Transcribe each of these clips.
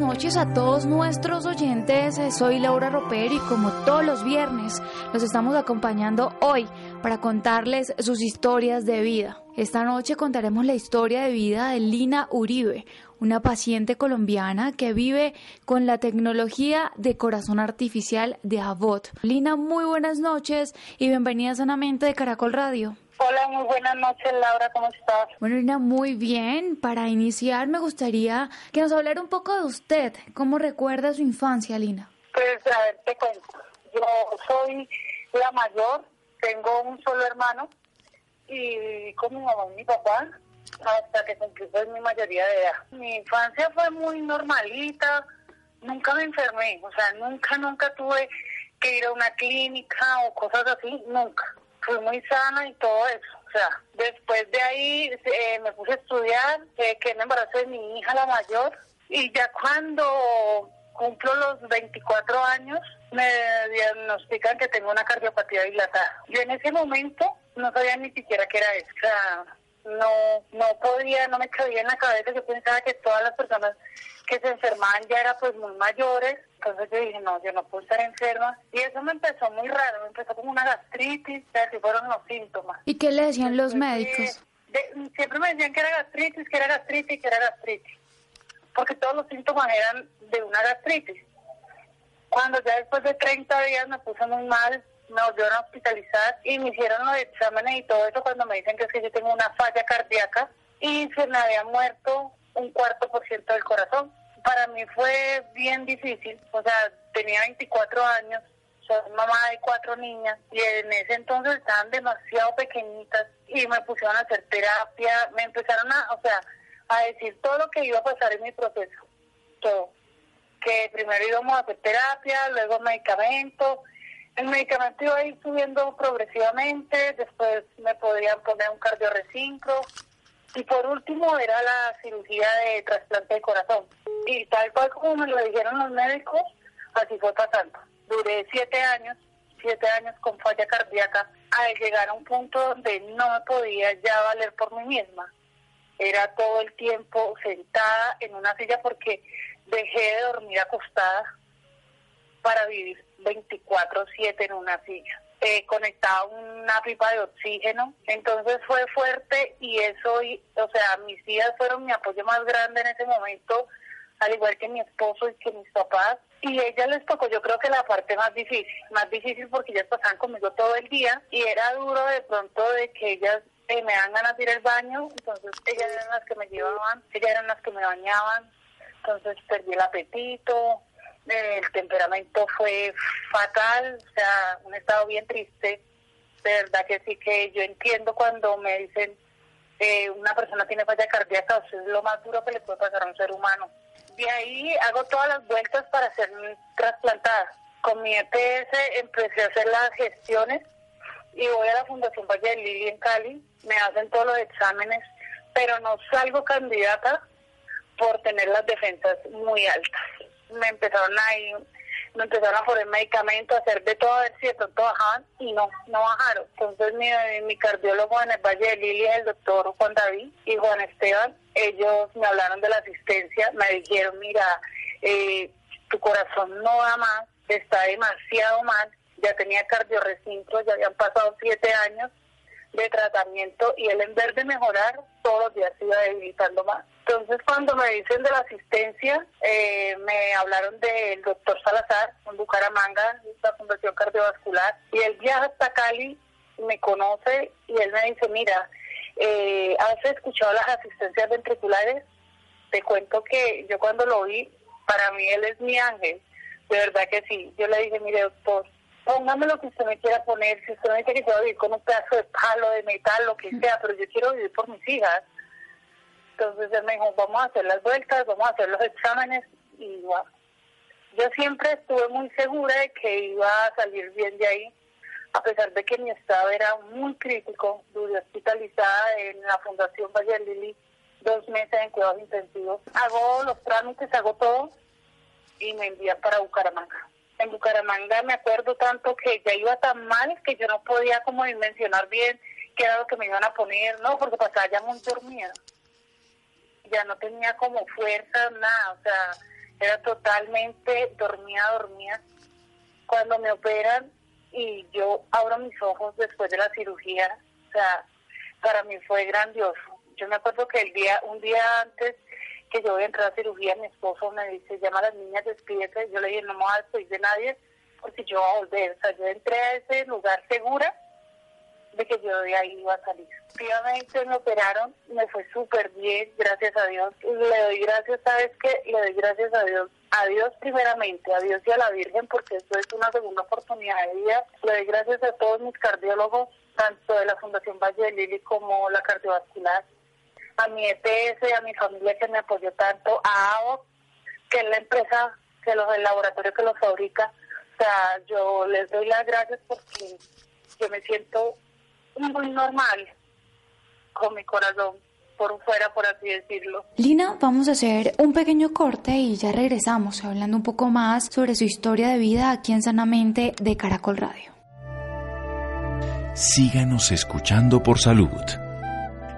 Noches a todos nuestros oyentes. Eh, Soy Laura Roper y como todos los viernes los estamos acompañando hoy para contarles sus historias de vida. Esta noche contaremos la historia de vida de Lina Uribe, una paciente colombiana que vive con la tecnología de corazón artificial de Avot. Lina, muy buenas noches y bienvenida sanamente de Caracol Radio. Hola, muy buenas noches, Laura, ¿cómo estás? Bueno, Lina, muy bien. Para iniciar, me gustaría que nos hablara un poco de usted. ¿Cómo recuerda su infancia, Lina? Pues, a ver, te cuento. Yo soy la mayor, tengo un solo hermano y viví con mi mamá y mi papá hasta que cumplí pues, mi mayoría de edad. Mi infancia fue muy normalita, nunca me enfermé, o sea, nunca, nunca tuve que ir a una clínica o cosas así, nunca fui muy sana y todo eso. O sea, después de ahí eh, me puse a estudiar, eh, que me embarazo de mi hija, la mayor, y ya cuando cumplo los 24 años, me diagnostican que tengo una cardiopatía dilatada. Yo en ese momento no sabía ni siquiera qué era eso. No, no podía, no me cabía en la cabeza. Yo pensaba que todas las personas que se enfermaban ya eran pues muy mayores. Entonces yo dije, no, yo no puedo estar enferma. Y eso me empezó muy raro, me empezó como una gastritis, así fueron los síntomas. ¿Y qué le decían los médicos? De, siempre me decían que era gastritis, que era gastritis, que era gastritis. Porque todos los síntomas eran de una gastritis. Cuando ya después de 30 días me puse muy mal, me volvieron a hospitalizar y me hicieron los exámenes y todo eso cuando me dicen que es que yo tengo una falla cardíaca y se me había muerto un cuarto por ciento del corazón. Para mí fue bien difícil, o sea, tenía 24 años, soy mamá de cuatro niñas y en ese entonces estaban demasiado pequeñitas y me pusieron a hacer terapia, me empezaron a, o sea, a decir todo lo que iba a pasar en mi proceso, todo. Que primero íbamos a hacer terapia, luego medicamentos, el medicamento iba a ir subiendo progresivamente, después me podían poner un cardiorrecínculo y por último era la cirugía de trasplante de corazón. Y tal cual como me lo dijeron los médicos, así fue pasando. Duré siete años, siete años con falla cardíaca, al llegar a un punto donde no me podía ya valer por mí misma. Era todo el tiempo sentada en una silla porque dejé de dormir acostada para vivir 24/7 en una silla. Eh, conectaba una pipa de oxígeno, entonces fue fuerte y eso, o sea, mis hijas fueron mi apoyo más grande en ese momento, al igual que mi esposo y que mis papás, y a ellas les tocó yo creo que la parte más difícil, más difícil porque ellas pasaban conmigo todo el día y era duro de pronto de que ellas eh, me dan ganas de ir al baño, entonces ellas eran las que me llevaban, ellas eran las que me bañaban, entonces perdí el apetito, el temperamento fue fatal, o sea, un estado bien triste. De verdad que sí que yo entiendo cuando me dicen eh, una persona tiene falla cardíaca, o sea, es lo más duro que le puede pasar a un ser humano. De ahí hago todas las vueltas para ser trasplantada. Con mi EPS empecé a hacer las gestiones y voy a la Fundación Valle de Lili en Cali, me hacen todos los exámenes, pero no salgo candidata por tener las defensas muy altas me empezaron a ir, me empezaron a poner medicamentos, a hacer de todo, a ver si de pronto bajaban, y no, no bajaron. Entonces mi, mi cardiólogo en el Valle de Lilia, el doctor Juan David y Juan Esteban, ellos me hablaron de la asistencia, me dijeron, mira, eh, tu corazón no va más, está demasiado mal, ya tenía cardiorrecinto, ya habían pasado siete años de tratamiento y él en vez de mejorar, todos los días se iba debilitando más. Entonces, cuando me dicen de la asistencia, eh, me hablaron del doctor Salazar, en Bucaramanga, la Fundación Cardiovascular, y él viaja hasta Cali, me conoce y él me dice, mira, eh, ¿has escuchado las asistencias ventriculares? Te cuento que yo cuando lo vi, para mí él es mi ángel, de verdad que sí. Yo le dije, mire doctor, póngame lo que usted me quiera poner, si usted me dice que quiero vivir con un pedazo de palo, de metal, lo que sea, pero yo quiero vivir por mis hijas. Entonces él me dijo, vamos a hacer las vueltas, vamos a hacer los exámenes, iba. Yo siempre estuve muy segura de que iba a salir bien de ahí, a pesar de que mi estado era muy crítico. Duré hospitalizada en la Fundación Valle Lili dos meses en cuidados intensivos. Hago los trámites, hago todo y me envían para Bucaramanga. En Bucaramanga me acuerdo tanto que ya iba tan mal que yo no podía como dimensionar bien qué era lo que me iban a poner, no, porque pasaba ya muy dormida. Ya no tenía como fuerza, nada, o sea, era totalmente dormida, dormida. Cuando me operan y yo abro mis ojos después de la cirugía, o sea, para mí fue grandioso. Yo me acuerdo que el día, un día antes que yo voy a entrar a cirugía, mi esposo me dice, llama a las niñas, despídete. Yo le dije, no me voy a despedir de nadie porque yo voy a volver. O sea, yo entré a ese lugar segura de que yo de ahí iba a salir. Efectivamente me operaron, me fue súper bien, gracias a Dios. Le doy gracias, ¿sabes qué? Le doy gracias a Dios. A Dios primeramente, a Dios y a la Virgen, porque esto es una segunda oportunidad de vida. Le doy gracias a todos mis cardiólogos, tanto de la Fundación Valle de Lili como la cardiovascular a mi EPS, a mi familia que me apoyó tanto, a AOC, que es la empresa, que los, el laboratorio que los fabrica. O sea, yo les doy las gracias porque yo me siento muy normal con mi corazón por fuera, por así decirlo. Lina, vamos a hacer un pequeño corte y ya regresamos hablando un poco más sobre su historia de vida aquí en Sanamente de Caracol Radio. Síganos escuchando por salud.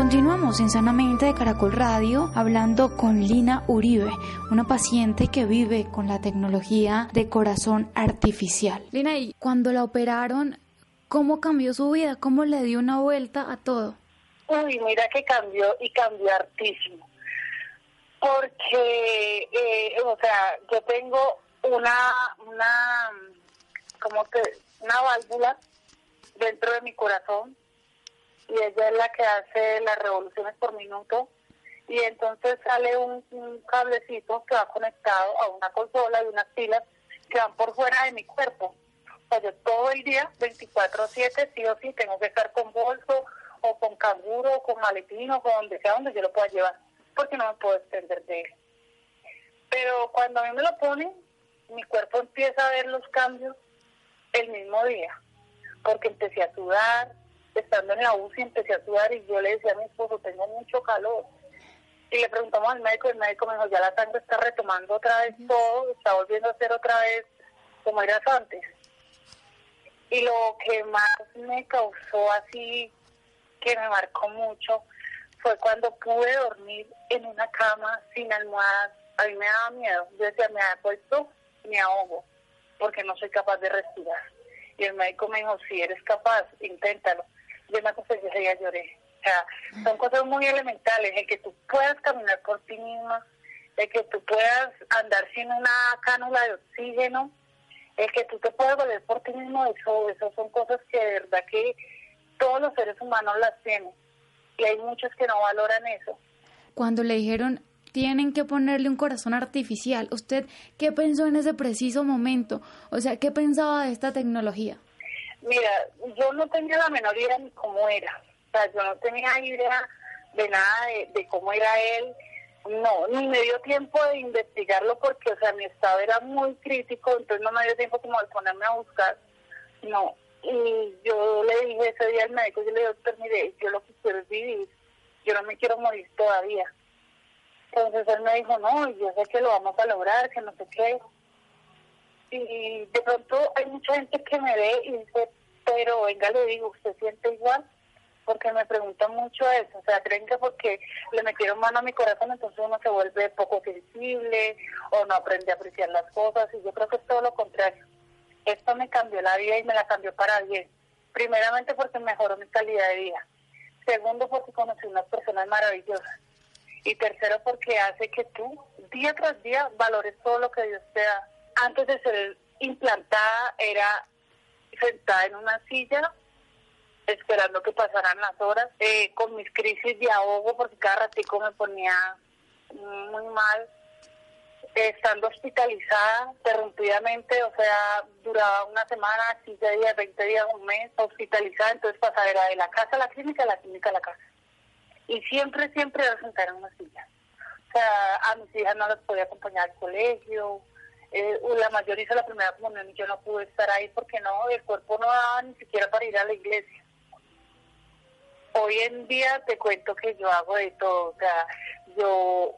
Continuamos en Sanamente de Caracol Radio hablando con Lina Uribe, una paciente que vive con la tecnología de corazón artificial. Lina, y cuando la operaron, ¿cómo cambió su vida? ¿Cómo le dio una vuelta a todo? Uy, mira que cambió y cambió hartísimo. Porque, eh, o sea, yo tengo una, una, como que, una válvula dentro de mi corazón y ella es la que hace las revoluciones por minuto y entonces sale un, cablecito que va conectado a una consola y unas pilas que van por fuera de mi cuerpo. O sea, yo todo el día, 24/7, sí o sí, tengo que estar con bolso o con canguro o con maletín o con donde sea donde yo lo pueda llevar, porque no me puedo extender de él. Pero cuando a mí me lo ponen, mi cuerpo empieza a ver los cambios el mismo día, porque empecé a sudar, estando en la UCI empecé a sudar y yo le decía a mi esposo, tengo mucho calor. Y le preguntamos al médico, el médico me dijo, ya la sangre está retomando otra vez todo, está volviendo a ser otra vez como eras antes. Y lo que más me causó así, que me marcó mucho, fue cuando pude dormir en una cama sin almohadas. A mí me daba miedo. Yo decía, me ha puesto, me ahogo, porque no soy capaz de respirar. Y el médico me dijo, si eres capaz, inténtalo yo me acosté y ya lloré. O sea, son cosas muy elementales, el que tú puedas caminar por ti misma, el que tú puedas andar sin una cánula de oxígeno, el que tú te puedas valer por ti mismo, eso, eso son cosas que de verdad que todos los seres humanos las tienen y hay muchos que no valoran eso. Cuando le dijeron tienen que ponerle un corazón artificial, ¿usted qué pensó en ese preciso momento? O sea, ¿qué pensaba de esta tecnología? Mira, yo no tenía la menor idea ni cómo era. O sea, yo no tenía idea de nada de, cómo era él. No, ni me dio tiempo de investigarlo porque, o sea, mi estado era muy crítico, entonces no me dio tiempo como de ponerme a buscar. No. Y yo le dije ese día al médico, yo le dije, doctor, mire, yo lo que quiero es vivir. Yo no me quiero morir todavía. Entonces él me dijo, no, yo sé que lo vamos a lograr, que no sé qué y de pronto hay mucha gente que me ve y dice, pero venga, le digo, ¿usted siente igual? Porque me preguntan mucho eso, o sea, creen que porque le metieron mano a mi corazón, entonces uno se vuelve poco sensible o no aprende a apreciar las cosas, y yo creo que es todo lo contrario. Esto me cambió la vida y me la cambió para bien. Primeramente porque mejoró mi calidad de vida. Segundo porque conocí unas personas maravillosas. Y tercero porque hace que tú día tras día valores todo lo que Dios te da antes de ser implantada era sentada en una silla esperando que pasaran las horas, eh, con mis crisis de ahogo, porque cada ratico me ponía muy mal, estando hospitalizada interrumpidamente, o sea, duraba una semana, 15 días, 20 días, un mes, hospitalizada, entonces pasaba era de la casa a la clínica, de la clínica a la casa. Y siempre, siempre era sentar en una silla. O sea, a mis hijas no las podía acompañar al colegio, eh, la mayor hizo la primera comunión y yo no pude estar ahí porque no, el cuerpo no daba ni siquiera para ir a la iglesia. Hoy en día te cuento que yo hago de todo, o sea, yo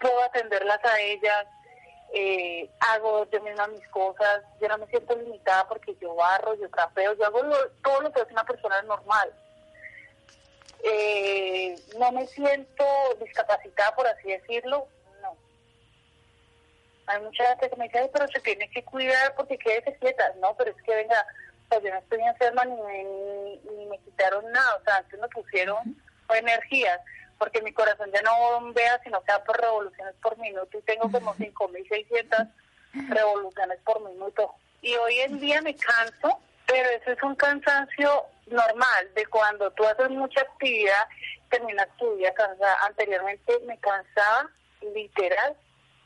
puedo atenderlas a ellas, eh, hago yo misma mis cosas, yo no me siento limitada porque yo barro, yo trapeo, yo hago todo lo que hace una persona normal. Eh, no me siento discapacitada, por así decirlo. Hay mucha gente que me dice, pero se tiene que cuidar porque quédese quieta. No, pero es que venga, pues yo no estoy enferma ni me, ni, me quitaron nada, o sea, antes me pusieron energías porque mi corazón ya no bombea, sino que da por revoluciones por minuto y tengo como 5.600 revoluciones por minuto. Y hoy en día me canso, pero eso es un cansancio normal de cuando tú haces mucha actividad, terminas tu día cansada. Anteriormente me cansaba literal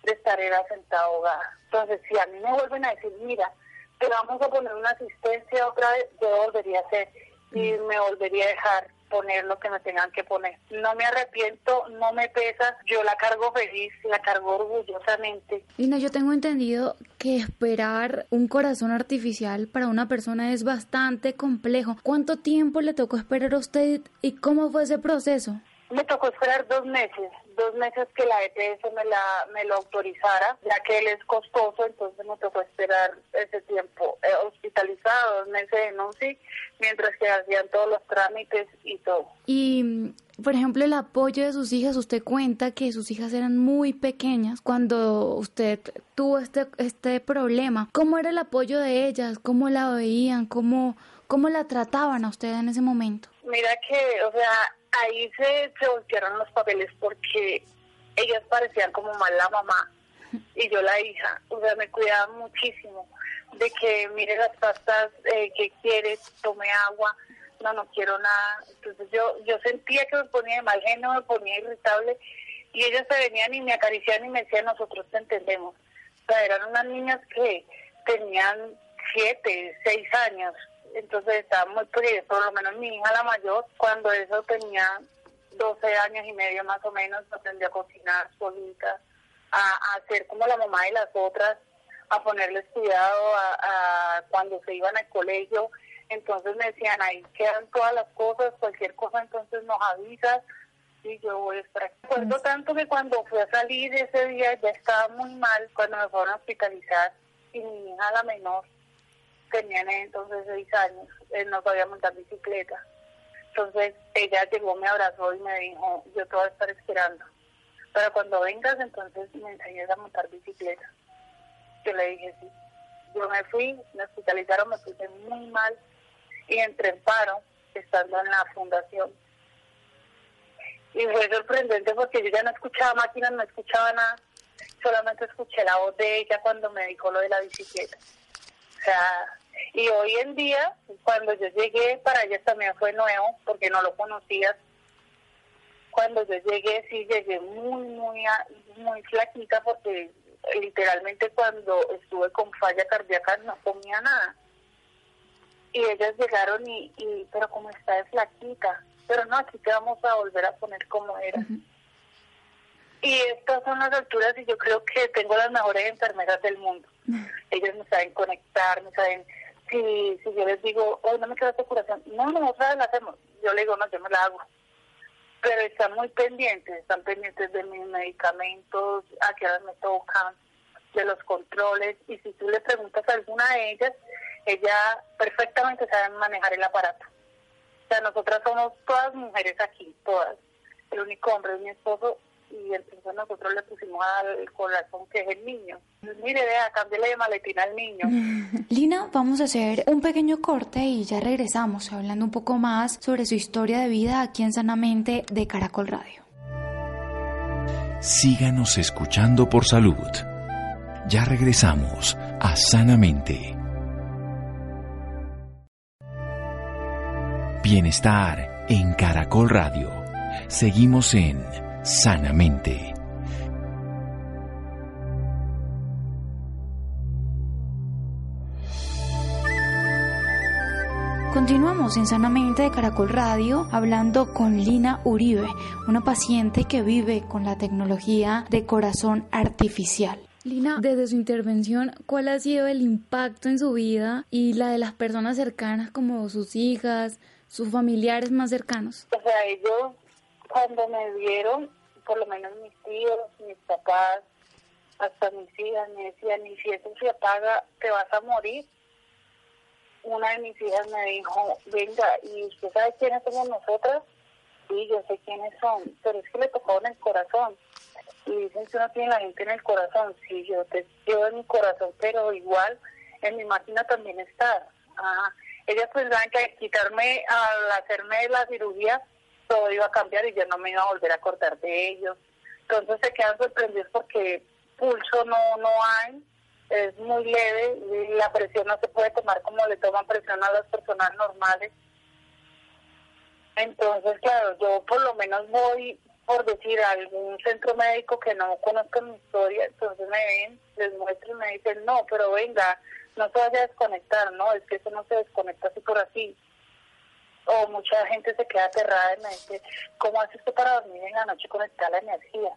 de estar sentada ahogada. Entonces, si a mí me vuelven a decir, mira, te vamos a poner una asistencia otra vez, yo volvería a hacer y me volvería a dejar poner lo que me tengan que poner. No me arrepiento, no me pesa, yo la cargo feliz, la cargo orgullosamente. Lina, yo tengo entendido que esperar un corazón artificial para una persona es bastante complejo. ¿Cuánto tiempo le tocó esperar a usted y cómo fue ese proceso? Me tocó esperar dos meses, dos meses que la EPS me, la, me lo autorizara, ya que él es costoso, entonces me tocó esperar ese tiempo eh, hospitalizado, dos meses en UCI, mientras que hacían todos los trámites y todo. Y, por ejemplo, el apoyo de sus hijas, usted cuenta que sus hijas eran muy pequeñas cuando usted tuvo este, este problema. ¿Cómo era el apoyo de ellas? ¿Cómo la veían? ¿Cómo, cómo la trataban a usted en ese momento? Mira que, o sea, ahí se, se voltearon los papeles porque ellas parecían como más la mamá y yo la hija. O sea, me cuidaban muchísimo de que mire las pastas eh, que quiere, tome agua, no, no quiero nada. Entonces yo, yo sentía que me ponía de mal genio, me ponía irritable y ellas se venían y me acariciaban y me decían, nosotros te entendemos. O sea, eran unas niñas que tenían siete, seis años entonces estaba muy pequeña, por lo menos mi hija la mayor, cuando eso tenía 12 años y medio más o menos, aprendí a cocinar solita, a, a hacer como la mamá de las otras, a ponerles cuidado a, cuando se iban al colegio, entonces me decían, ahí quedan todas las cosas, cualquier cosa entonces nos avisas, y yo voy a esperar. Recuerdo tanto que cuando fui a salir ese día ya estaba muy mal, cuando me fueron a hospitalizar, y mi hija la menor tenían entonces seis años, él no sabía montar bicicleta. Entonces ella llegó, me abrazó y me dijo, yo te voy a estar esperando. Pero cuando vengas, entonces me enseñes a montar bicicleta. Yo le dije, sí. Yo me fui, me hospitalizaron, me puse muy mal y entré en estando en la fundación. Y fue sorprendente porque yo ya no escuchaba máquinas, no escuchaba nada, solamente escuché la voz de ella cuando me dijo lo de la bicicleta. O sea, y hoy en día, cuando yo llegué, para ella también fue nuevo, porque no lo conocías. Cuando yo llegué, sí llegué muy, muy, muy flaquita, porque literalmente cuando estuve con falla cardíaca no comía nada. Y ellas llegaron y, y pero como está de flaquita, pero no, aquí te vamos a volver a poner como era. Y estas son las alturas y yo creo que tengo las mejores enfermeras del mundo. Ellas me saben conectar, me saben si, si yo les digo, oh, no me queda esta curación, no, no, otra vez la hacemos. Yo le digo, no, yo me la hago. Pero están muy pendientes, están pendientes de mis medicamentos, a qué horas me tocan, de los controles. Y si tú le preguntas a alguna de ellas, ella perfectamente sabe manejar el aparato. O sea, nosotras somos todas mujeres aquí, todas. El único hombre es mi esposo y entonces nosotros le pusimos al corazón que es el niño. Mire, vea, cámbiale de maletina al niño. Lina, vamos a hacer un pequeño corte y ya regresamos hablando un poco más sobre su historia de vida aquí en Sanamente de Caracol Radio. Síganos escuchando por salud. Ya regresamos a Sanamente. Bienestar en Caracol Radio. Seguimos en Sanamente. Continuamos en Sanamente de Caracol Radio hablando con Lina Uribe, una paciente que vive con la tecnología de corazón artificial. Lina, desde su intervención, ¿cuál ha sido el impacto en su vida y la de las personas cercanas como sus hijas, sus familiares más cercanos? O sea, ellos cuando me vieron, por lo menos mis tíos, mis papás, hasta mis hijas me decían, y si eso se apaga, te vas a morir una de mis hijas me dijo, venga, ¿y usted sabe quiénes somos nosotras? Sí, yo sé quiénes son, pero es que le tocó en el corazón. Y dicen que uno tiene la gente en el corazón. Sí, yo te llevo en mi corazón, pero igual en mi máquina también está. Ajá. Ellas pensaban que quitarme, al hacerme la cirugía, todo iba a cambiar y yo no me iba a volver a cortar de ellos. Entonces se quedan sorprendidos porque pulso no, no hay es muy leve y la presión no se puede tomar como le toman presión a las personas normales. Entonces, claro, yo por lo menos voy, por decir, a algún centro médico que no conozca mi historia, entonces me ven, les muestro y me dicen, no, pero venga, no se vaya a desconectar, no, es que eso no se desconecta así por así. O mucha gente se queda aterrada y me dice, ¿cómo haces tú para dormir en la noche conectar la energía?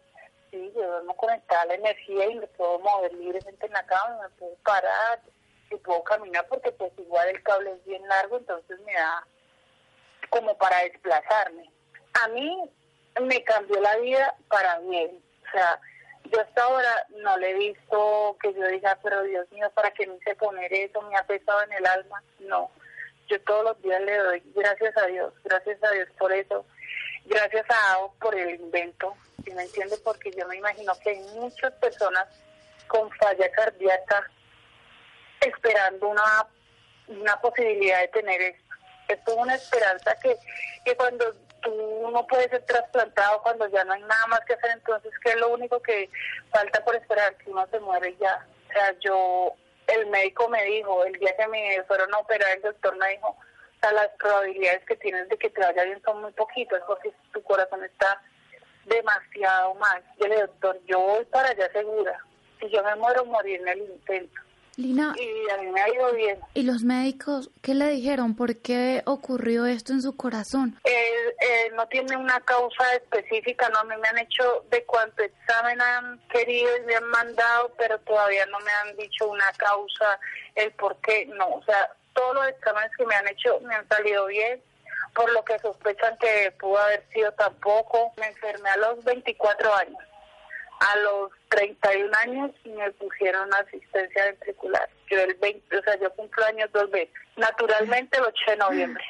sí, yo duermo conectada a la energía y me puedo mover libremente en la cama, me puedo parar y puedo caminar porque pues igual el cable es bien largo, entonces me da como para desplazarme. A mí me cambió la vida para bien, o sea, yo hasta ahora no le he visto que yo diga, pero Dios mío, ¿para qué me hice poner eso? Me ha pesado en el alma. No, yo todos los días le doy gracias a Dios, gracias a Dios por eso, gracias a AO por el invento, si me entiende, porque yo me imagino que hay muchas personas con falla cardíaca esperando una, una posibilidad de tener esto. Esto es una esperanza que, que cuando tú no puedes ser trasplantado, cuando ya no hay nada más que hacer, entonces, ¿qué es lo único que falta por esperar? Que uno se muere ya. O sea, yo, el médico me dijo, el día que me fueron a operar, el doctor me dijo, o sea, las probabilidades que tienes de que te vaya bien son muy poquitas, porque tu corazón está demasiado mal. Yo le doctor, yo voy para allá segura. Si yo me muero, morir en el intento. Lina, y a mí me ha ido bien. ¿Y los médicos qué le dijeron? ¿Por qué ocurrió esto en su corazón? Eh, no tiene una causa específica, no, a mí me han hecho de cuánto examen han querido y me han mandado, pero todavía no me han dicho una causa, el por qué, no, o sea, todos los exámenes que me han hecho me han salido bien, por lo que sospechan que pudo haber sido tampoco. Me enfermé a los 24 años. A los 31 años me pusieron asistencia ventricular. Yo el 20, o sea, yo cumplo años dos veces. Naturalmente el 8 de noviembre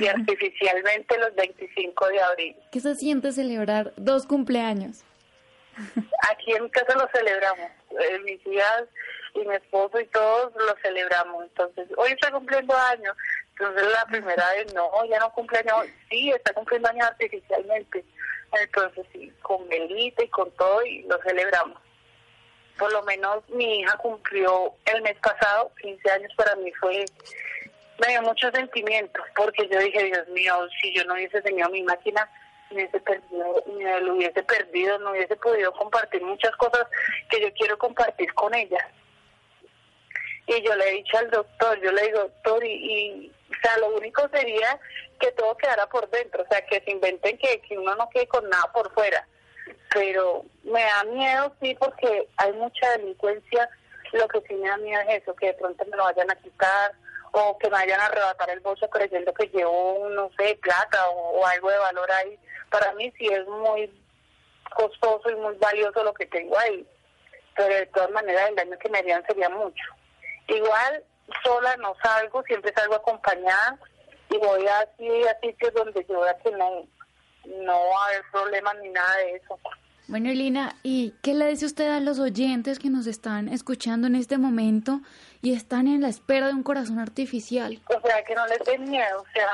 y artificialmente los 25 de abril. ¿Qué se siente celebrar dos cumpleaños? Aquí en casa lo celebramos. Eh, mis hijas y mi esposo y todos lo celebramos. Entonces, hoy está cumpliendo años. Entonces la primera vez, no, ya no cumple años, sí, está cumpliendo años artificialmente. Entonces sí, con velita y con todo y lo celebramos. Por lo menos mi hija cumplió el mes pasado, 15 años para mí fue, me dio muchos sentimientos, porque yo dije, Dios mío, si yo no hubiese tenido mi máquina, me hubiese perdido, me lo hubiese perdido, no hubiese podido compartir muchas cosas que yo quiero compartir con ella. Y yo le he dicho al doctor, yo le digo, doctor, y o sea, lo único sería que todo quedara por dentro, o sea, que se inventen que, que uno no quede con nada por fuera. Pero me da miedo, sí, porque hay mucha delincuencia. Lo que sí me da miedo es eso, que de pronto me lo vayan a quitar o que me vayan a arrebatar el bolso creyendo que llevo, no sé, plata o, algo de valor ahí. Para mí sí es muy costoso y muy valioso lo que tengo ahí. Pero de todas maneras el daño que me harían sería mucho. Igual sola no salgo, siempre salgo acompañada y voy así a sitios donde yo vea que no, no va a haber problemas ni nada de eso. Bueno, Elina, ¿y qué le dice usted a los oyentes que nos están escuchando en este momento y están en la espera de un corazón artificial? O sea, que no les den miedo, o sea,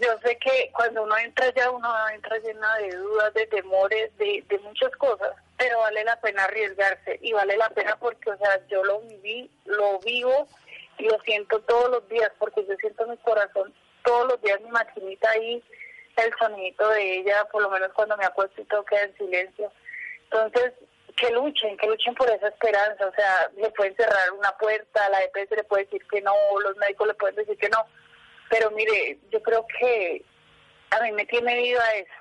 yo sé que cuando uno entra ya, uno entra llena de dudas, de temores, de, de muchas cosas, pero vale la pena arriesgarse y vale la pena porque, o sea, yo lo viví, lo vivo y lo siento todos los días porque yo siento mi corazón todos los días mi maquinita ahí, el sonidito de ella, por lo menos cuando me acuesto y todo queda en silencio. Entonces, que luchen, que luchen por esa esperanza, o sea, le pueden cerrar una puerta, la EPS le puede decir que no, los médicos le pueden decir que no, pero mire, yo creo que a mí me tiene viva eso,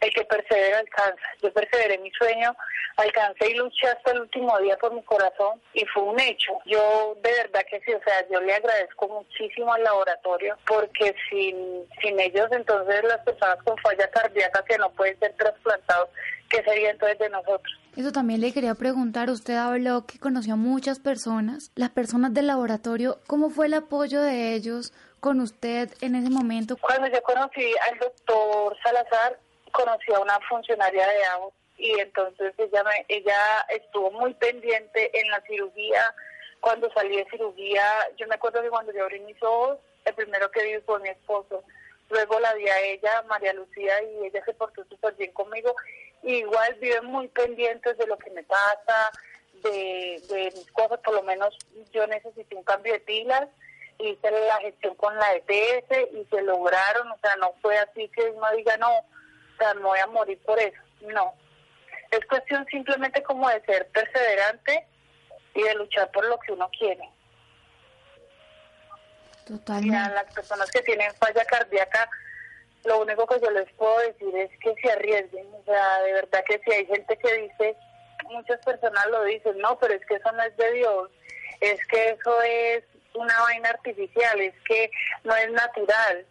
el que persevera alcanza. Yo perseveré mi sueño, alcancé y luché hasta el último día por mi corazón y fue un hecho. Yo de verdad que sí, o sea, yo le agradezco muchísimo al laboratorio porque sin, sin ellos entonces las personas con falla cardíaca que no pueden ser trasplantados, ¿qué sería entonces de nosotros? Eso también le quería preguntar, usted habló que conoció a muchas personas, las personas del laboratorio, ¿cómo fue el apoyo de ellos con usted en ese momento? Cuando yo conocí al doctor Salazar, conocí a una funcionaria de AO y entonces ella, me, ella estuvo muy pendiente en la cirugía. Cuando salí de cirugía, yo me acuerdo que cuando yo abrí mis ojos, el primero que vi fue mi esposo. Luego la vi a ella, María Lucía, y ella se portó súper bien conmigo. igual vive muy pendientes de lo que me pasa, de, de mis cosas. Por lo menos yo necesité un cambio de pilas hice la gestión con la EPS y se lograron, o sea, no fue así que uno diga, no, o sea, no voy a morir por eso, no. Es cuestión simplemente como de ser perseverante y de luchar por lo que uno quiere. Totalmente. a las personas que tienen falla cardíaca, lo único que yo les puedo decir es que se arriesguen. O sea, de verdad que si hay gente que dice, muchas personas lo dicen, no, pero es que eso no es de Dios, es que eso es una vaina artificial, es que no es natural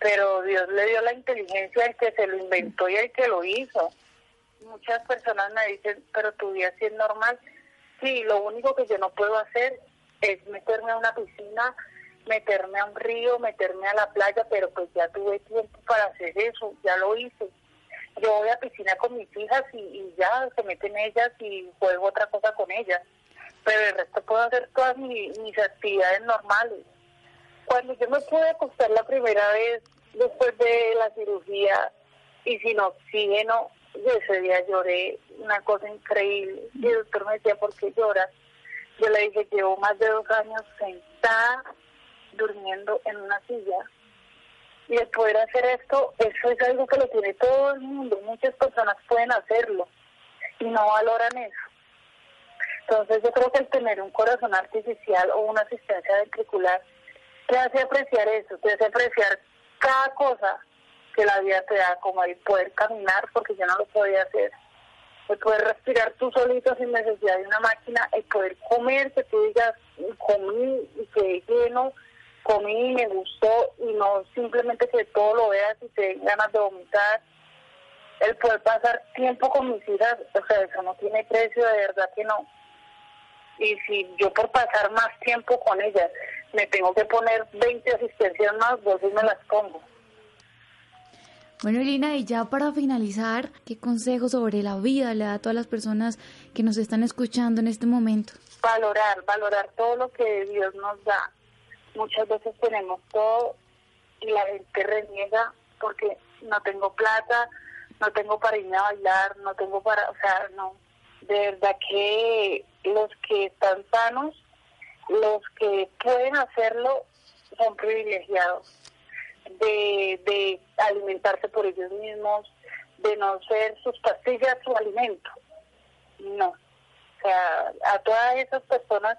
pero Dios le dio la inteligencia al que se lo inventó y al que lo hizo. Muchas personas me dicen, pero tu vida sí es normal. Sí, lo único que yo no puedo hacer es meterme a una piscina, meterme a un río, meterme a la playa, pero pues ya tuve tiempo para hacer eso, ya lo hice. Yo voy a piscina con mis hijas y, ya se meten ellas y juego otra cosa con ellas. Pero el resto puedo hacer todas mis actividades normales. Cuando yo me pude acostar la primera vez después de la cirugía y sin oxígeno, ese día lloré una cosa increíble. Y el doctor me decía, ¿por qué lloras? Yo le dije, llevo más de dos años sentada, durmiendo en una silla. Y el poder hacer esto, eso es algo que lo tiene todo el mundo. Muchas personas pueden hacerlo y no valoran eso. Entonces yo creo que el tener un corazón artificial o una asistencia ventricular te hace apreciar eso, te hace apreciar cada cosa que la vida te da, como el poder caminar, porque yo no lo podía hacer, el poder respirar tú solito sin necesidad de una máquina, el poder comer, que tú digas, comí y quedé lleno, comí y me gustó, y no simplemente que todo lo veas y te den ganas de vomitar, el poder pasar tiempo con mis hijas, o sea, eso no tiene precio, de verdad que no. Y si yo por pasar más tiempo con ellas me tengo que poner 20 asistencias más, vos me las pongo. Bueno, Lina, y ya para finalizar, ¿qué consejo sobre la vida le da a todas las personas que nos están escuchando en este momento? Valorar, valorar todo lo que Dios nos da. Muchas veces tenemos todo y la gente reniega porque no tengo plata, no tengo para irme a bailar, no tengo para, o sea, no. De verdad que los que están sanos los que pueden hacerlo son privilegiados de, de alimentarse por ellos mismos, de no ser sus pastillas su alimento. No. O sea, a todas esas personas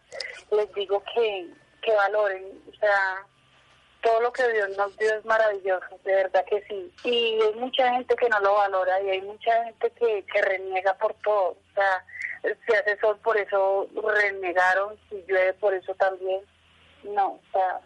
les digo que, que valoren, o sea, todo lo que Dios nos dio es maravilloso, de verdad que sí. Y hay mucha gente que no lo valora y hay mucha gente que, que reniega por todo. O sea, si hace sol por eso renegaron, si llueve por eso también. No, o sea,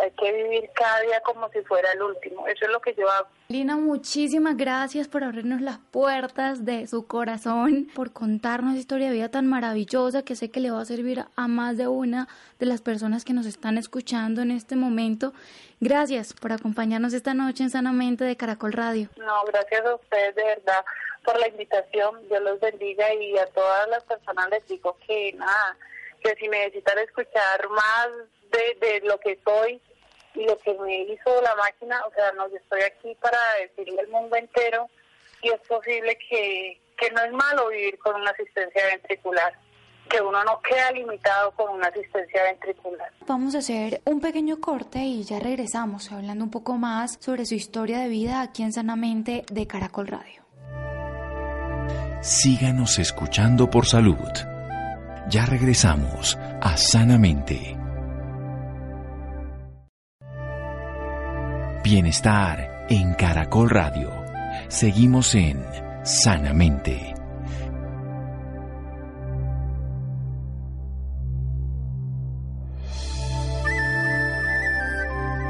hay que vivir cada día como si fuera el último. Eso es lo que yo hago. Lina, muchísimas gracias por abrirnos las puertas de su corazón, por contarnos esta historia de vida tan maravillosa que sé que le va a servir a más de una de las personas que nos están escuchando en este momento. Gracias por acompañarnos esta noche en Sanamente de Caracol Radio. No, gracias a ustedes de verdad por la invitación. Dios los bendiga y a todas las personas les digo que nada, que si necesitan escuchar más de, de lo que soy, y lo que me hizo la máquina, o sea, no, estoy aquí para decirle al mundo entero y es posible que, que no es malo vivir con una asistencia ventricular. que uno no queda limitado con una asistencia ventricular. Vamos a hacer un pequeño corte y ya regresamos hablando un poco más sobre su historia de vida aquí en Sanamente de Caracol Radio. Síganos escuchando por salud. Ya regresamos a Sanamente. Bienestar en Caracol Radio. Seguimos en Sanamente.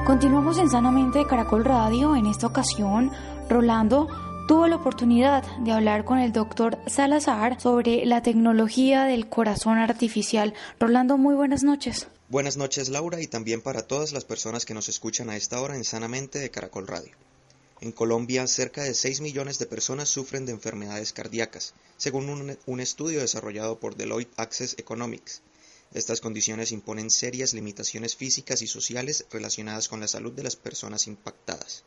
Continuamos en Sanamente de Caracol Radio. En esta ocasión, Rolando tuvo la oportunidad de hablar con el doctor Salazar sobre la tecnología del corazón artificial. Rolando, muy buenas noches. Buenas noches Laura y también para todas las personas que nos escuchan a esta hora en Sanamente de Caracol Radio. En Colombia, cerca de 6 millones de personas sufren de enfermedades cardíacas, según un, estudio desarrollado por Deloitte Access Economics. Estas condiciones imponen serias limitaciones físicas y sociales relacionadas con la salud de las personas impactadas.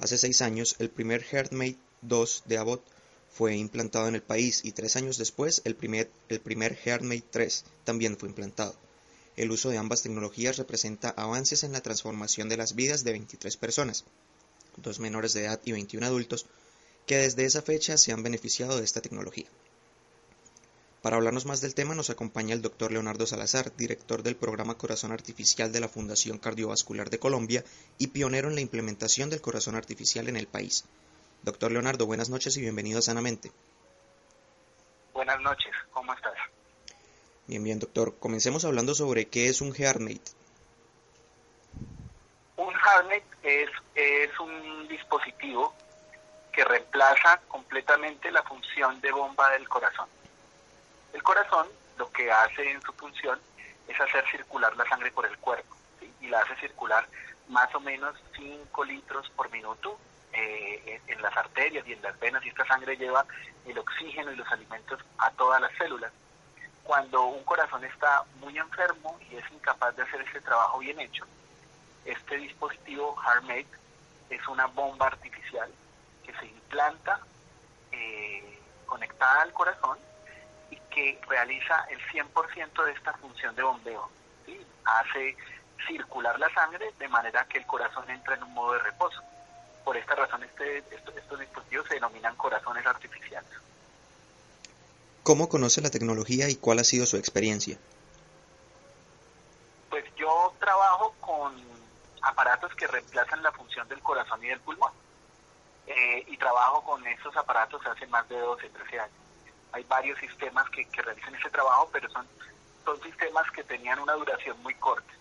Hace seis años, el primer HeartMate 2 de Abbott fue implantado en el país y tres años después, el primer, el primer HeartMate 3 también fue implantado. El uso de ambas tecnologías representa avances en la transformación de las vidas de 23 personas, dos menores de edad y 21 adultos, que desde esa fecha se han beneficiado de esta tecnología. Para hablarnos más del tema nos acompaña el doctor Leonardo Salazar, director del programa Corazón Artificial de la Fundación Cardiovascular de Colombia y pionero en la implementación del corazón artificial en el país. Doctor Leonardo, buenas noches y bienvenido Sanamente. Buenas noches, ¿cómo estás? Bien, bien, doctor. Comencemos hablando sobre qué es un HeartMate. Un HeartMate es, un dispositivo que reemplaza completamente la función de bomba del corazón el corazón lo que hace en su función es hacer circular la sangre por el cuerpo y la hace circular más o menos 5 litros por minuto eh, en, las arterias y en las venas y esta sangre lleva el oxígeno y los alimentos a todas las células. Cuando un corazón está muy enfermo y es incapaz de hacer ese trabajo bien hecho, este dispositivo HeartMate es una bomba artificial que se implanta eh, conectada al corazón que realiza el 100% de esta función de bombeo. Hace circular la sangre de manera que el corazón entra en un modo de reposo. Por esta razón este, estos, dispositivos se denominan corazones artificiales. ¿Cómo conoce la tecnología y cuál ha sido su experiencia? Pues yo trabajo con aparatos que reemplazan la función del corazón y del pulmón. Eh, y trabajo con esos aparatos hace más de 12, 13 años hay varios sistemas que, realizan ese trabajo, pero son, son sistemas que tenían una duración muy corta.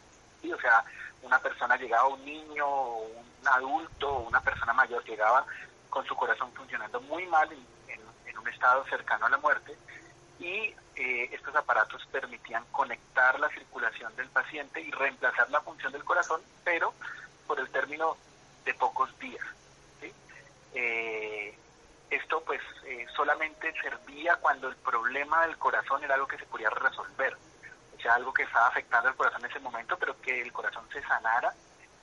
¿sí? O sea, una persona llegaba, un niño, un adulto, una persona mayor llegaba con su corazón funcionando muy mal en, un estado cercano a la muerte y eh, estos aparatos permitían conectar la circulación del paciente y reemplazar la función del corazón, pero por el término de pocos días. Eh, esto pues eh, solamente servía cuando el problema del corazón era algo que se podía resolver, o sea, algo que estaba afectando al corazón en ese momento, pero que el corazón se sanara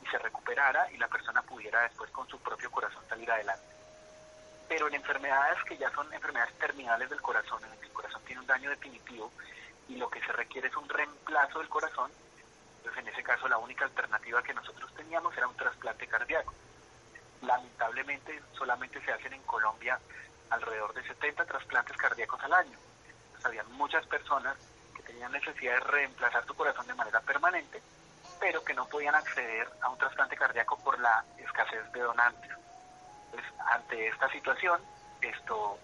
y se recuperara y la persona pudiera después con su propio corazón salir adelante. Pero en enfermedades que ya son enfermedades terminales del corazón, en las que el corazón tiene un daño definitivo y lo que se requiere es un reemplazo del corazón, pues en ese caso la única alternativa que nosotros teníamos era un trasplante cardíaco lamentablemente solamente se hacen en Colombia alrededor de 70 trasplantes cardíacos al año. había muchas personas que tenían necesidad de reemplazar su corazón de manera permanente, pero que no podían acceder a un trasplante cardíaco por la escasez de donantes. Pues, ante esta situación, esto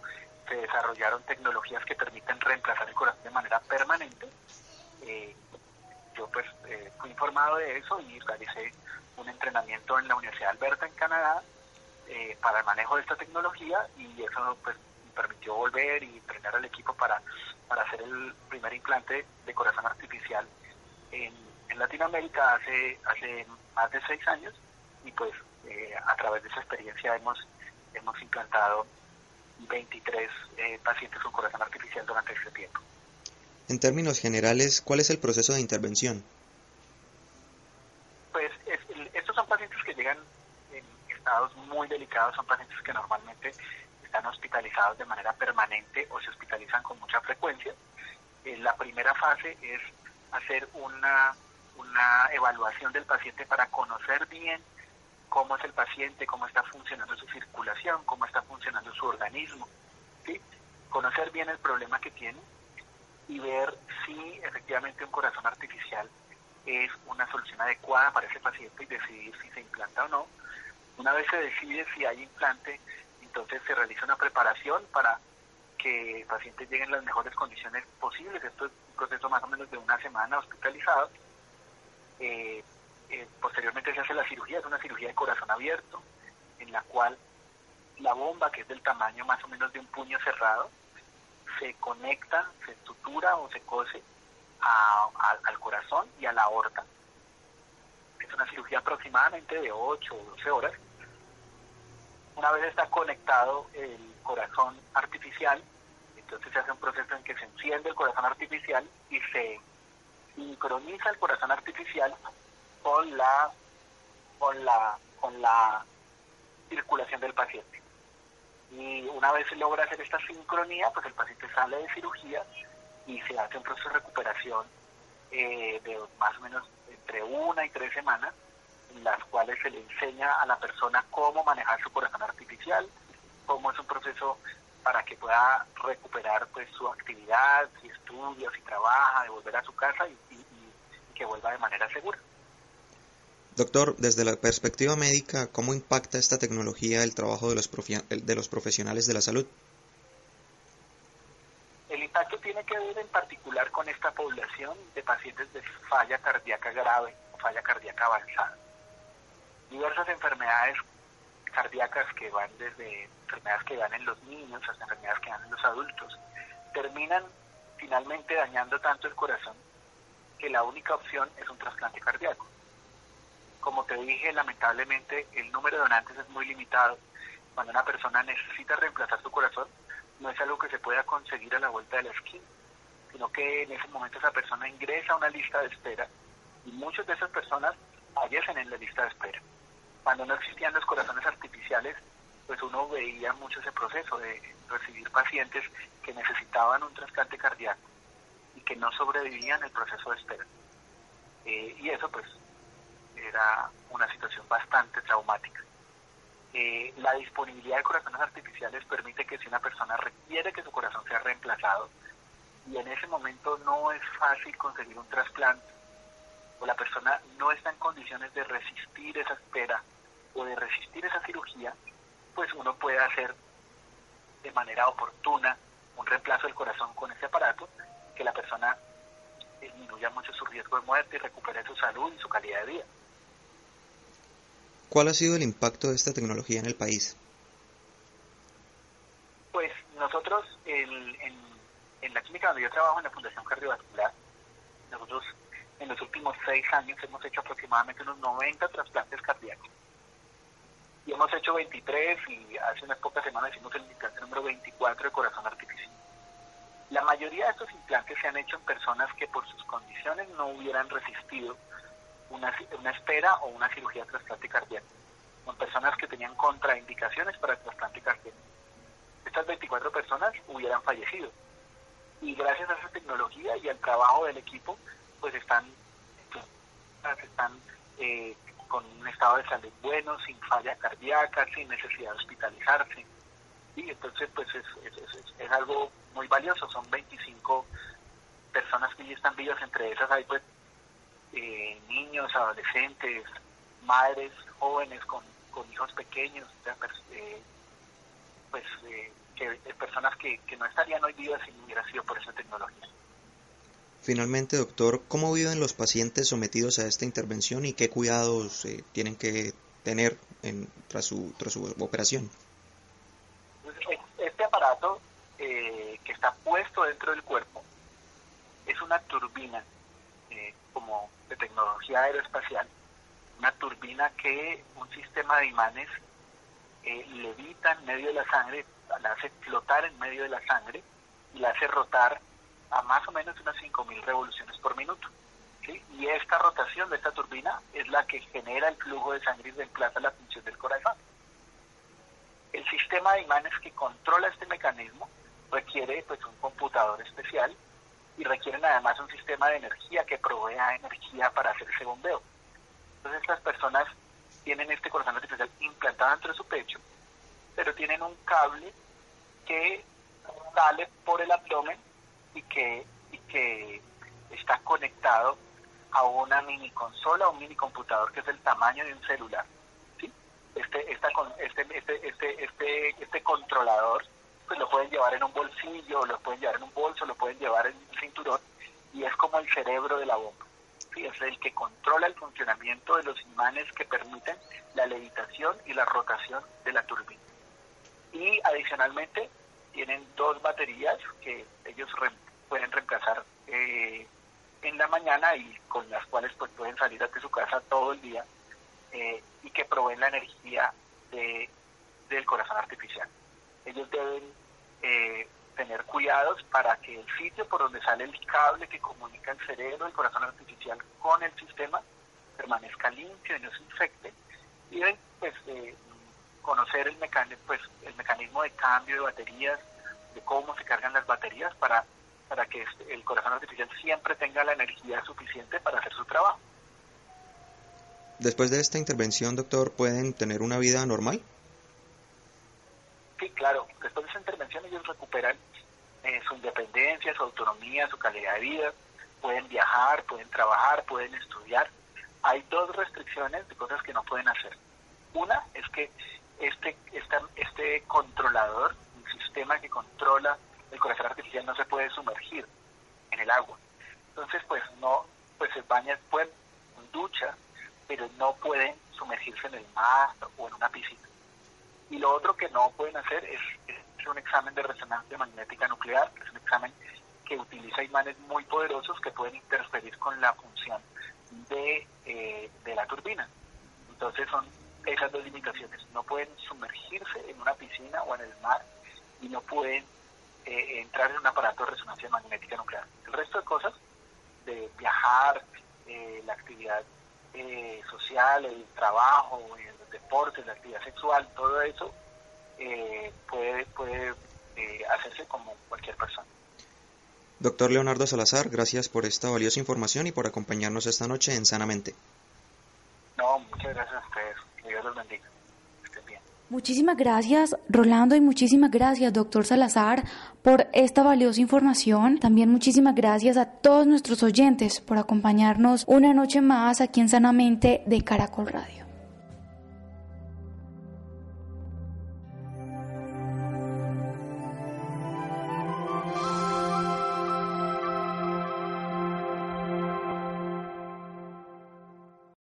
se desarrollaron tecnologías que permiten reemplazar el corazón de manera permanente. Eh, yo pues eh, fui informado de eso y realicé un entrenamiento en la Universidad de Alberta en Canadá eh, para el manejo de esta tecnología y eso pues me permitió volver y entrenar al equipo para, para hacer el primer implante de corazón artificial en, en Latinoamérica hace, hace más de seis años y pues eh, a través de esa experiencia hemos, hemos implantado 23 eh, pacientes con corazón artificial durante este tiempo. En términos generales, ¿cuál es el proceso de intervención? muy delicados, son pacientes que normalmente están hospitalizados de manera permanente o se hospitalizan con mucha frecuencia Eh, la primera fase es hacer una, una evaluación del paciente para conocer bien cómo es el paciente, cómo está funcionando su circulación, cómo está funcionando su organismo, ¿sí? conocer bien el problema que tiene y ver si efectivamente un corazón artificial es una solución adecuada para ese paciente y decidir si se implanta o no. Una vez se decide si hay implante, entonces se realiza una preparación para que el paciente llegue en las mejores condiciones posibles. Esto es un proceso más o menos de una semana hospitalizado. Eh, eh, posteriormente se hace la cirugía, es una cirugía de corazón abierto, en la cual la bomba, que es del tamaño más o menos de un puño cerrado, se conecta, se estructura o se cose al corazón y a la aorta. Es una cirugía aproximadamente de 8 o 12 horas. Una vez está conectado el corazón artificial, entonces se hace un proceso en que se enciende el corazón artificial y se sincroniza el corazón artificial con la con la con la circulación del paciente. Y una vez se logra hacer esta sincronía, pues el paciente sale de cirugía y se hace un proceso de recuperación eh, de más o menos entre una y tres semanas, en las cuales se le enseña a la persona cómo manejar su corazón artificial, cómo es un proceso para que pueda recuperar pues su actividad, si estudia, si trabaja, de volver a su casa y que vuelva de manera segura. Doctor, desde la perspectiva médica, ¿cómo impacta esta tecnología el trabajo de los, profesionales de la salud? El impacto tiene que ver en particular con esta población de pacientes de falla cardíaca grave o falla cardíaca avanzada. Diversas enfermedades cardíacas que van desde enfermedades que van en los niños hasta enfermedades que van en los adultos, terminan finalmente dañando tanto el corazón que la única opción es un trasplante cardíaco. Como te dije, lamentablemente el número de donantes es muy limitado. Cuando una persona necesita reemplazar su corazón, no es algo que se pueda conseguir a la vuelta de la esquina, sino que en ese momento esa persona ingresa a una lista de espera y muchas de esas personas fallecen en la lista de espera. Cuando no existían los corazones artificiales, pues uno veía mucho ese proceso de recibir pacientes que necesitaban un trasplante cardíaco y que no sobrevivían el proceso de espera. Eh, y eso pues era una situación bastante traumática. Eh, la disponibilidad de corazones artificiales permite que si una persona requiere que su corazón sea reemplazado y en ese momento no es fácil conseguir un trasplante o la persona no está en condiciones de resistir esa espera o de resistir esa cirugía, pues uno puede hacer de manera oportuna un reemplazo del corazón con ese aparato, que la persona disminuya mucho su riesgo de muerte y recupere su salud y su calidad de vida. ¿Cuál ha sido el impacto de esta tecnología en el país? Pues nosotros en, la clínica donde yo trabajo, en la Fundación Cardiovascular, nosotros en los últimos seis años hemos hecho aproximadamente unos 90 trasplantes cardíacos. Y hemos hecho 23 y hace unas pocas semanas hicimos el implante número 24 de corazón artificial. La mayoría de estos implantes se han hecho en personas que por sus condiciones no hubieran resistido una, una espera o una cirugía de trasplante cardíaco, con personas que tenían contraindicaciones para el trasplante cardíaco. Estas 24 personas hubieran fallecido. Y gracias a esa tecnología y al trabajo del equipo, pues están, están eh, con un estado de salud bueno, sin falla cardíaca, sin necesidad de hospitalizarse. Y entonces, pues es, es, algo muy valioso. Son 25 personas que ya están vivas, entre esas hay pues eh, niños, adolescentes, madres, jóvenes con, hijos pequeños, eh, pues eh, que, personas que, no estarían hoy vivas si no hubiera sido por esa tecnología. Finalmente, doctor, ¿cómo viven los pacientes sometidos a esta intervención y qué cuidados tienen que tener en, tras, su, tras su operación? Pues, este aparato que está puesto dentro del cuerpo es una turbina como de tecnología aeroespacial, una turbina que un sistema de imanes eh, levita en medio de la sangre, la hace flotar en medio de la sangre y la hace rotar a más o menos unas 5.000 revoluciones por minuto. Y esta rotación de esta turbina es la que genera el flujo de sangre y reemplaza la función del corazón. El sistema de imanes que controla este mecanismo requiere pues un computador especial y requieren además un sistema de energía que provea energía para hacer ese bombeo. Entonces estas personas tienen este corazón artificial implantado dentro de su pecho, pero tienen un cable que sale por el abdomen y que, y que está conectado a una mini consola, un mini computador que es el tamaño de un celular. ¿sí? Este, esta, este, este, este, este, este controlador pues lo pueden llevar en un bolsillo, lo pueden llevar en un bolso, lo pueden llevar en un cinturón y es como el cerebro de la bomba. Es el que controla el funcionamiento de los imanes que permiten la levitación y la rotación de la turbina. Y adicionalmente tienen dos baterías que ellos pueden reemplazar eh, en la mañana y con las cuales pues pueden salir de su casa todo el día eh, y que proveen la energía de, del corazón artificial. Ellos deben eh, tener cuidados para que el sitio por donde sale el cable que comunica el cerebro, el corazón artificial con el sistema permanezca limpio y no se infecte y pues eh, conocer el mecanismo, pues, el mecanismo de cambio de baterías, de cómo se cargan las baterías para para que este, el corazón artificial siempre tenga la energía suficiente para hacer su trabajo. Después de esta intervención, doctor, ¿pueden tener una vida normal? Sí, claro. Después de esa intervención ellos recuperan eh, su independencia, su autonomía, su calidad de vida. Pueden viajar, pueden trabajar, pueden estudiar. Hay dos restricciones de cosas que no pueden hacer. Una es que este, este, este controlador, un sistema que controla el corazón artificial no se puede sumergir en el agua. Entonces, pues no, pues se bañan, pueden ducha, pero no pueden sumergirse en el mar o en una piscina. Y lo otro que no pueden hacer es, un examen de resonancia magnética nuclear, que es un examen que utiliza imanes muy poderosos que pueden interferir con la función de, eh, de la turbina. Entonces son esas dos limitaciones. No pueden sumergirse en una piscina o en el mar y no pueden eh, entrar en un aparato de resonancia magnética nuclear. El resto de cosas, de viajar, eh, la actividad eh, social, el trabajo, los deportes, la actividad sexual, todo eso puede, puede hacerse como cualquier persona. Doctor Leonardo Salazar, gracias por esta valiosa información y por acompañarnos esta noche en Sanamente. No, muchas gracias a ustedes. Que Dios los bendiga. Muchísimas gracias, Rolando, y muchísimas gracias, doctor Salazar, por esta valiosa información. También muchísimas gracias a todos nuestros oyentes por acompañarnos una noche más aquí en Sanamente de Caracol Radio.